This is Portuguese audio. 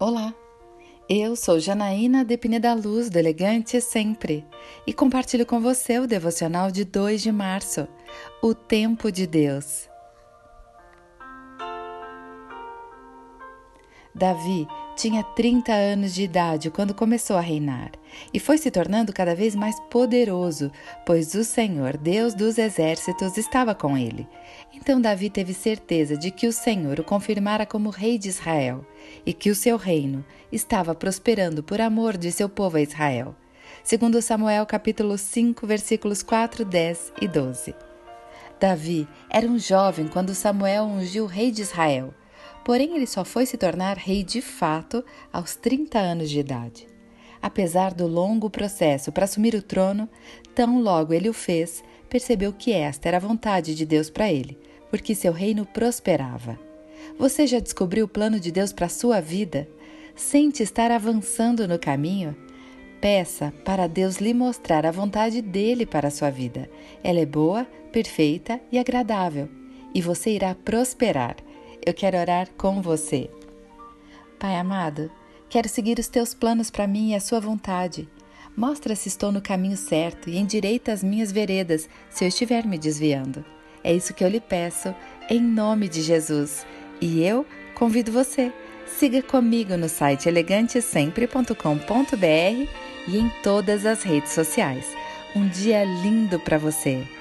Olá, eu sou Janaína de Pineda Luz, do Elegante Sempre, e compartilho com você o devocional de 2 de março, o Tempo de Deus. Davi tinha 30 anos de idade quando começou a reinar e foi se tornando cada vez mais poderoso, pois o Senhor, Deus dos exércitos, estava com ele. Então Davi teve certeza de que o Senhor o confirmara como rei de Israel e que o seu reino estava prosperando por amor de seu povo a Israel. Segundo Samuel capítulo 5, versículos 4, 10 e 12. Davi era um jovem quando Samuel ungiu o rei de Israel. Porém, ele só foi se tornar rei de fato aos 30 anos de idade. Apesar do longo processo para assumir o trono, tão logo ele o fez, percebeu que esta era a vontade de Deus para ele, porque seu reino prosperava. Você já descobriu o plano de Deus para a sua vida? Sente estar avançando no caminho? Peça para Deus lhe mostrar a vontade dele para a sua vida. Ela é boa, perfeita e agradável, e você irá prosperar eu quero orar com você. Pai amado, quero seguir os teus planos para mim e a sua vontade. Mostra se estou no caminho certo e endireita as minhas veredas se eu estiver me desviando. É isso que eu lhe peço, em nome de Jesus. E eu convido você. Siga comigo no site elegantesempre.com.br e em todas as redes sociais. Um dia lindo para você!